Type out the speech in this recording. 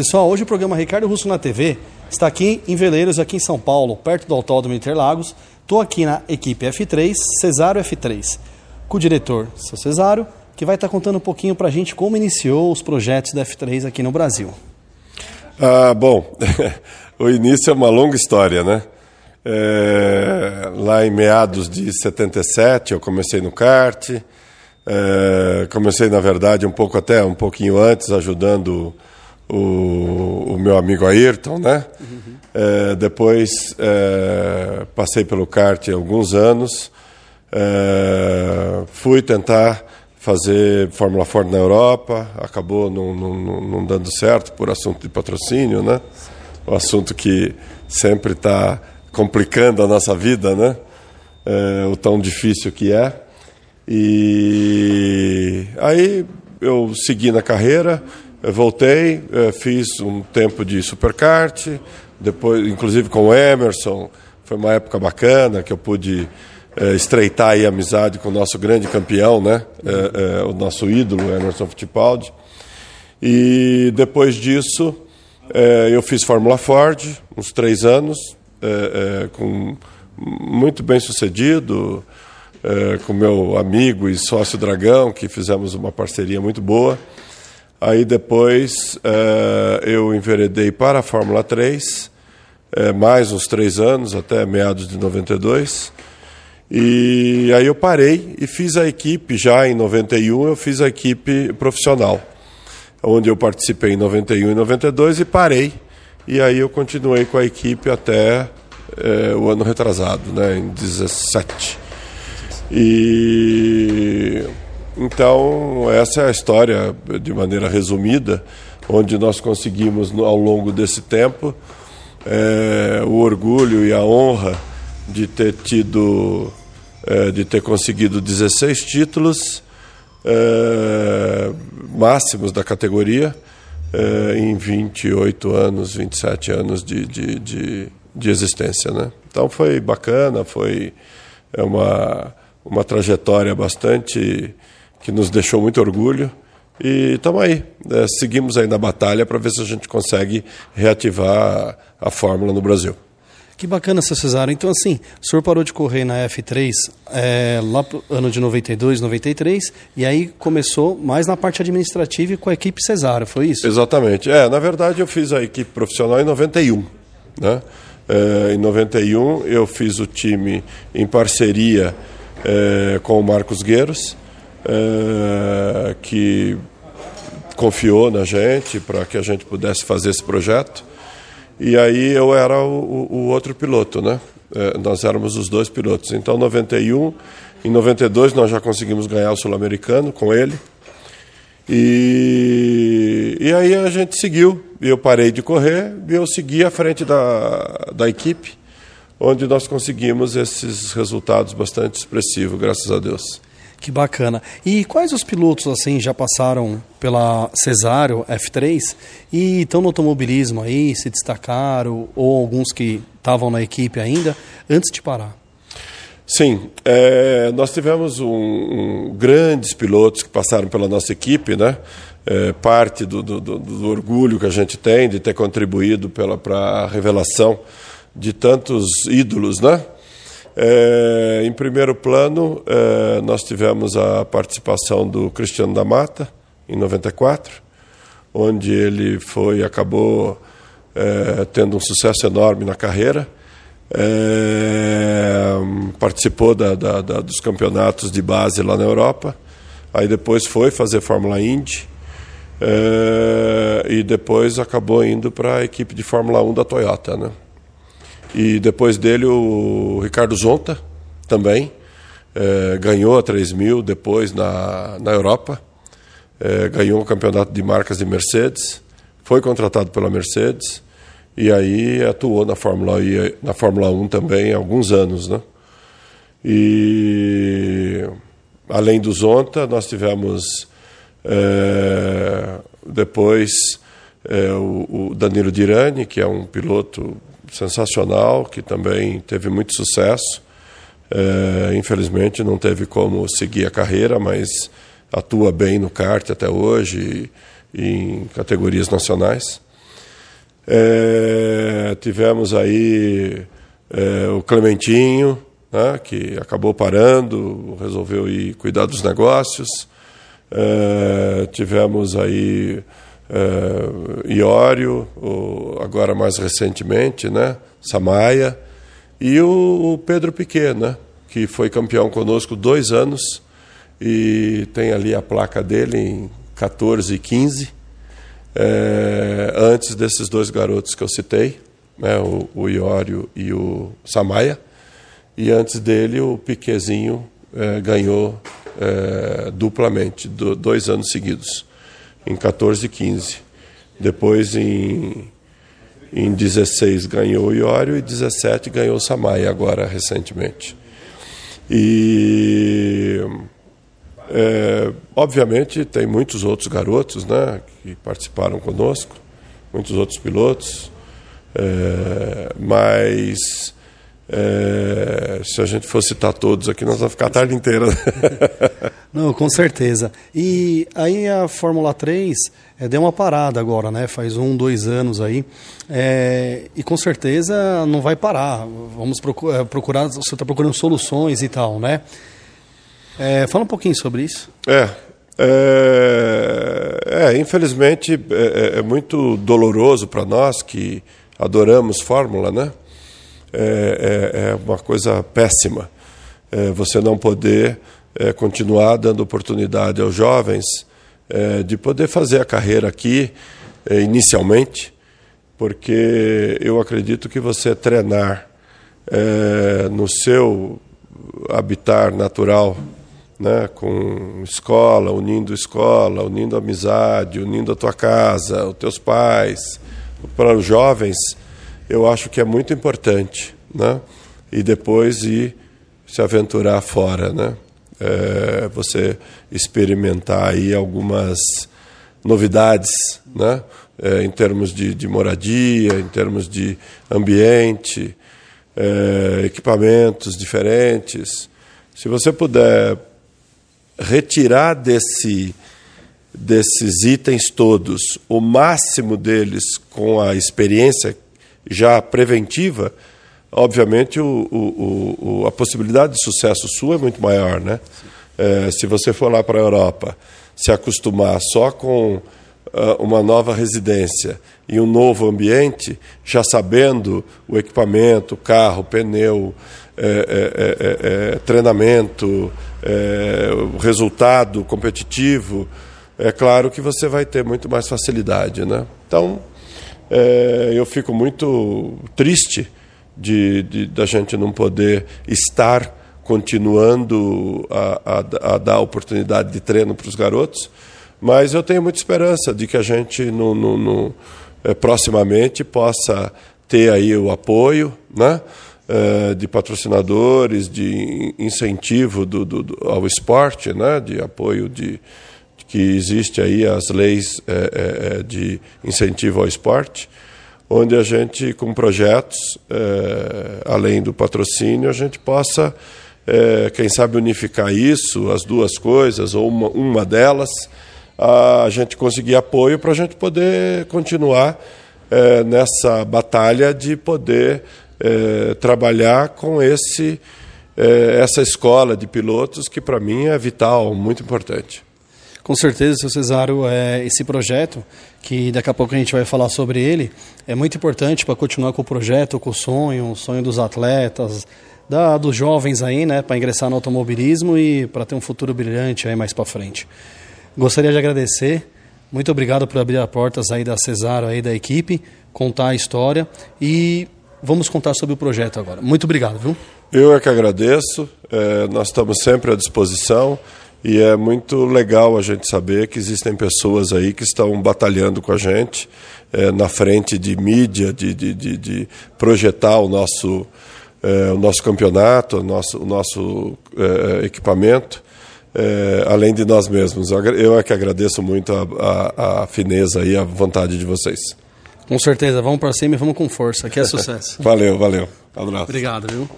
Pessoal, hoje o programa Ricardo Russo na TV está aqui em Veleiros, aqui em São Paulo, perto do Autódromo Interlagos. Estou aqui na equipe F3, Cesário F3, com o diretor, seu Cesário, que vai estar contando um pouquinho para a gente como iniciou os projetos da F3 aqui no Brasil. Ah, bom, o início é uma longa história, né? É, lá em meados de 77 eu comecei no kart, é, comecei na verdade um pouco até um pouquinho antes ajudando o, o meu amigo Ayrton, né? Uhum. É, depois é, passei pelo kart alguns anos, é, fui tentar fazer Fórmula Ford na Europa, acabou não, não, não, dando certo por assunto de patrocínio, né? O assunto que sempre está complicando a nossa vida, né? É, o tão difícil que é. E aí eu segui na carreira, voltei, é, fiz um tempo de superkart, depois, inclusive com o Emerson, foi uma época bacana que eu pude é, estreitar a amizade com o nosso grande campeão, né? É, o nosso ídolo, Emerson Fittipaldi. E depois disso, eu fiz Fórmula Ford, uns três anos, com muito bem sucedido, com meu amigo e sócio Dragão, que fizemos uma parceria muito boa. Aí depois eu enveredei para a Fórmula 3, mais uns três anos, até meados de 92. E aí eu parei e fiz a equipe, já em 91 eu fiz a equipe profissional, onde eu participei em 91 e 92 e parei. E aí eu continuei com a equipe até é, o ano retrasado, né, em 17. E então essa é a história de maneira resumida, onde nós conseguimos ao longo desse tempo é, o orgulho e a honra de ter tido é, de ter conseguido 16 títulos é, máximos da categoria é, em 28 anos, 27 anos de, de, de, de, existência. Né? Então foi bacana, foi é uma, uma trajetória bastante que nos deixou muito orgulho. E estamos aí, é, seguimos aí na batalha para ver se a gente consegue reativar a, a fórmula no Brasil. Que bacana, seu Cesário. Então, assim, o senhor parou de correr na F3 é, lá pro ano de 92, 93, e aí começou mais na parte administrativa e com a equipe Cesário, foi isso? Exatamente. É, na verdade, eu fiz a equipe profissional em 91, né? É, em 91, eu fiz o time em parceria é, com o Marcos Gueiros, é, que confiou na gente para que a gente pudesse fazer esse projeto. E aí eu era o, o outro piloto, né? É, nós éramos os dois pilotos. Então, 91, em 92 nós já conseguimos ganhar o Sul-Americano com ele. E, e aí a gente seguiu. Eu parei de correr e eu segui à frente da, da equipe, onde nós conseguimos esses resultados bastante expressivos, graças a Deus. Que bacana. E quais os pilotos assim já passaram pela Cesário F3 e estão no automobilismo aí, se destacaram, ou alguns que estavam na equipe ainda, antes de parar? Sim, é, nós tivemos um, um, grandes pilotos que passaram pela nossa equipe, né? É, parte do, do, do, orgulho que a gente tem de ter contribuído para a revelação de tantos ídolos, né? É, em primeiro plano, é, nós tivemos a participação do Cristiano da Mata, em 94, onde ele foi acabou é, tendo um sucesso enorme na carreira. Participou da, da, da, dos campeonatos de base lá na Europa. Aí depois foi fazer Fórmula Indy. E depois acabou indo para a equipe de Fórmula 1 da Toyota, né? E depois dele o Ricardo Zonta também é, ganhou a 3 mil depois na, na Europa. É, ganhou o campeonato de marcas de Mercedes, foi contratado pela Mercedes e aí atuou na Fórmula, I, na Fórmula 1 também há alguns anos. Né? E além do Zonta, nós tivemos é, depois é, o, o Danilo Dirani, que é um piloto sensacional, que também teve muito sucesso. É, infelizmente não teve como seguir a carreira, mas atua bem no kart até hoje e, e em categorias nacionais. É, tivemos aí é, o Clementinho, né, que acabou parando, resolveu ir cuidar dos negócios. É, tivemos aí é, Iório, o, agora mais recentemente, né, Samaia, e o, o Pedro Piquet, né, que foi campeão conosco dois anos e tem ali a placa dele em 14 e 15 é, antes desses dois garotos que eu citei, né, o, o Iório e o Samaia, e antes dele o Piquezinho é, ganhou é, duplamente, do, dois anos seguidos, em 14 e 15. Depois, em, em 16, ganhou o Iório e 17 ganhou o Samaia, agora recentemente. E é, obviamente tem muitos outros garotos né, que participaram conosco, muitos outros pilotos, é, mas é, se a gente for citar todos aqui, nós vamos ficar a tarde inteira. Não, com certeza. E aí a Fórmula 3 é, deu uma parada agora, né? Faz um, dois anos aí. É, e com certeza não vai parar. Vamos procurar, procurar você está procurando soluções e tal, né? É, fala um pouquinho sobre isso. É. É, é infelizmente é, é, é muito doloroso para nós que adoramos Fórmula, né? É, é, é uma coisa péssima. É, você não poder é, continuar dando oportunidade aos jovens é, de poder fazer a carreira aqui inicialmente, porque eu acredito que você treinar no seu habitat natural né, com escola, unindo escola, unindo amizade, unindo a tua casa, os teus pais, para os jovens, eu acho que é muito importante, né? E depois ir se aventurar fora, né? É, você experimentar aí algumas novidades, né? É, em termos de, de, moradia, em termos de ambiente, é, equipamentos diferentes. Se você puder retirar desse, desses itens todos o máximo deles com a experiência já preventiva, obviamente o, o, o, a possibilidade de sucesso sua é muito maior. Né? É, se você for lá para a Europa, se acostumar só com uh, uma nova residência e um novo ambiente, já sabendo o equipamento, carro, pneu, é, é, é, é treinamento, é, resultado competitivo, é claro que você vai ter muito mais facilidade. Né? Então, é, eu fico muito triste de, de, da gente não poder estar continuando a, a, a dar oportunidade de treino para os garotos, mas eu tenho muita esperança de que a gente no, no, no é, proximamente possa ter aí o apoio, né? Eh, de patrocinadores, de incentivo do, do, do, ao esporte, né, de apoio de, que existe aí as leis é, é, de incentivo ao esporte, onde a gente, com projetos, é, além do patrocínio, a gente possa, quem sabe, unificar isso, as duas coisas, ou uma, uma delas, a gente conseguir apoio para a gente poder continuar nessa batalha de poder é, trabalhar com esse, é, essa escola de pilotos que para mim é vital, muito importante. Com certeza, seu Cesário, é, esse projeto, que daqui a pouco a gente vai falar sobre ele, é muito importante para continuar com o projeto, com o sonho, o sonho dos atletas, da, dos jovens aí, né, para ingressar no automobilismo e para ter um futuro brilhante aí mais para frente. Gostaria de agradecer, muito obrigado por abrir as portas aí da Cesário aí da equipe, contar a história e vamos contar sobre o projeto agora. Muito obrigado, viu? Eu é que agradeço. É, nós estamos sempre à disposição e é muito legal a gente saber que existem pessoas aí que estão batalhando com a gente é, na frente de mídia, de, de, de, de projetar o nosso, é, o nosso campeonato, o nosso, o nosso é, equipamento. Além de nós mesmos. Eu é que agradeço muito a, a, a fineza e a vontade de vocês. Com certeza, vamos para cima e vamos com força. Aqui é sucesso. valeu, valeu. Abraço. Obrigado, viu?